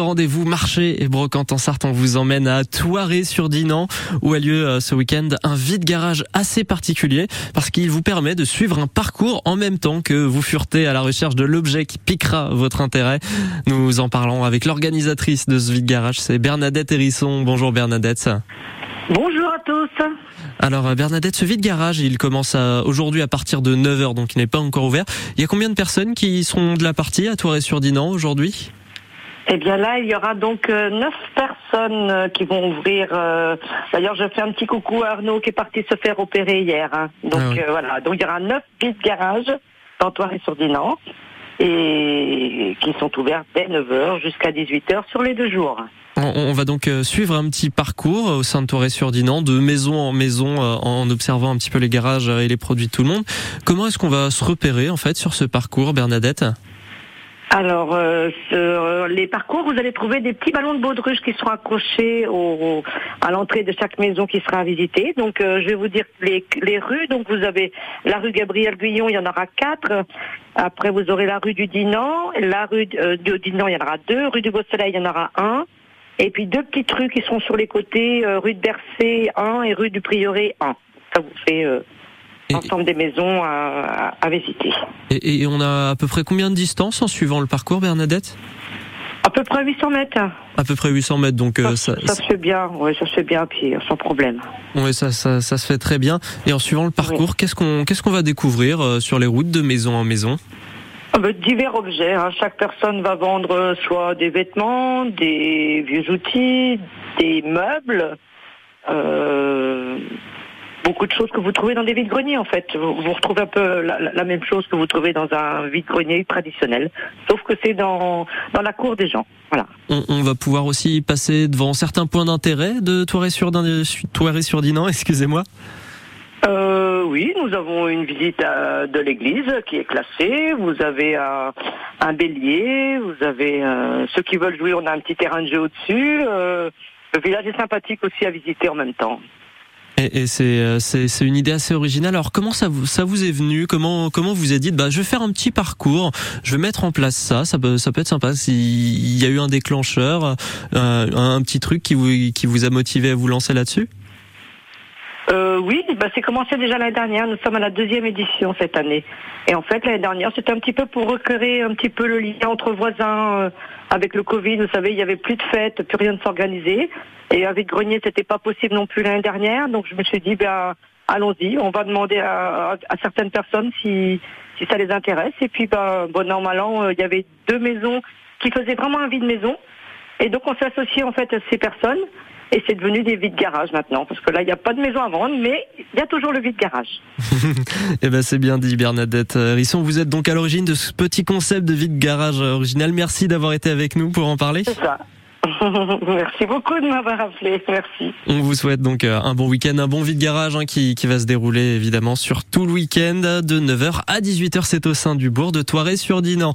Rendez-vous marché et brocante en Sarthe, on vous emmène à Toiré-sur-Dinan où a lieu euh, ce week-end un vide-garage assez particulier parce qu'il vous permet de suivre un parcours en même temps que vous furetez à la recherche de l'objet qui piquera votre intérêt. Nous en parlons avec l'organisatrice de ce vide-garage, c'est Bernadette Hérisson. Bonjour Bernadette. Bonjour à tous. Alors Bernadette, ce vide-garage, il commence aujourd'hui à partir de 9h, donc il n'est pas encore ouvert. Il y a combien de personnes qui seront de la partie à Touré-sur-Dinan aujourd'hui? Eh bien là, il y aura donc euh, neuf personnes euh, qui vont ouvrir. Euh, d'ailleurs, je fais un petit coucou à Arnaud qui est parti se faire opérer hier. Hein. Donc ah voilà, donc il y aura neuf vides garages dans Toiré-sur-Dinan et qui sont ouverts dès 9h jusqu'à 18h sur les deux jours. On, va donc suivre un petit parcours au sein de Torré-sur-Dinan, de maison en maison, en observant un petit peu les garages et les produits de tout le monde. Comment est-ce qu'on va se repérer en fait sur ce parcours, Bernadette? Alors, euh, sur les parcours, vous allez trouver des petits ballons de baudruche qui seront accrochés au, à l'entrée de chaque maison qui sera visitée. Donc, je vais vous dire les, les rues. Donc, vous avez la rue Gabriel Guillon, il y en aura quatre. Après, vous aurez la rue du Dinan. La rue du Dinan, il y en aura deux. Rue du Beau-Soleil, il y en aura un. Et puis deux petites rues qui sont sur les côtés, euh, rue de Bercé 1 et rue du Prieuré 1. Ça vous fait euh, l'ensemble des maisons à, à, visiter. Et, et, on a à peu près combien de distance en suivant le parcours, Bernadette? À peu près 800 mètres. À peu près 800 mètres, donc euh, ça, ça, se fait bien, oui, ça se fait bien, puis sans problème. Oui, ça, ça, ça se fait très bien. Et en suivant le parcours, qu'est-ce qu'on qu'est-ce qu'on va découvrir sur les routes de maison en maison? Ah ben, divers objets. Hein. Chaque personne va vendre soit des vêtements, des vieux outils, des meubles, euh, beaucoup de choses que vous trouvez dans des vides-greniers en fait. Vous, retrouvez un peu la, même chose que vous trouvez dans un vide-grenier traditionnel, sauf que c'est dans, dans la cour des gens. Voilà. On, va pouvoir aussi passer devant certains points d'intérêt de Toiré-sur-Dinan, excusez-moi. Euh, oui, nous avons une visite de l'église qui est classée. Vous avez un bélier, vous avez euh, ceux qui veulent jouer, on a un petit terrain de jeu au-dessus. Euh, le village est sympathique aussi à visiter en même temps. Et, et c'est c'est une idée assez originale. Alors comment ça vous ça vous est venu? Comment comment vous avez dit bah je vais faire un petit parcours, je vais mettre en place ça. Ça peut ça peut être sympa. S'il y a eu un déclencheur, un petit truc qui vous qui vous a motivé à vous lancer là-dessus? Euh, oui, bah, c'est commencé déjà l'année dernière. Nous sommes à la deuxième édition cette année. Et en fait, l'année dernière, c'était un petit peu pour recréer un petit peu le lien entre voisins. Euh, avec le Covid, vous savez, il y avait plus de fêtes, plus rien de s'organiser. Et avec Grenier, c'était pas possible non plus l'année dernière. Donc je me suis dit, ben allons-y, on va demander à, à, certaines personnes si, si ça les intéresse. Et puis, ben, bon normalement, euh, il y avait deux maisons qui faisaient vraiment un vide maison. Et donc on s'est associé en fait à ces personnes et c'est devenu des vides garages maintenant, parce que là, il n'y a pas de maison à vendre, mais il y a toujours le vide garage. eh ben, c'est bien dit, Bernadette Risson. Vous êtes donc à l'origine de ce petit concept de vide garage original. Merci d'avoir été avec nous pour en parler. C'est ça. Merci beaucoup de m'avoir appelé. Merci. On vous souhaite donc euh, un bon week-end, un bon vide garage hein, qui, qui va se dérouler évidemment sur tout le week-end de 9h à 18h. C'est au sein du bourg de Toiré sur Dinan.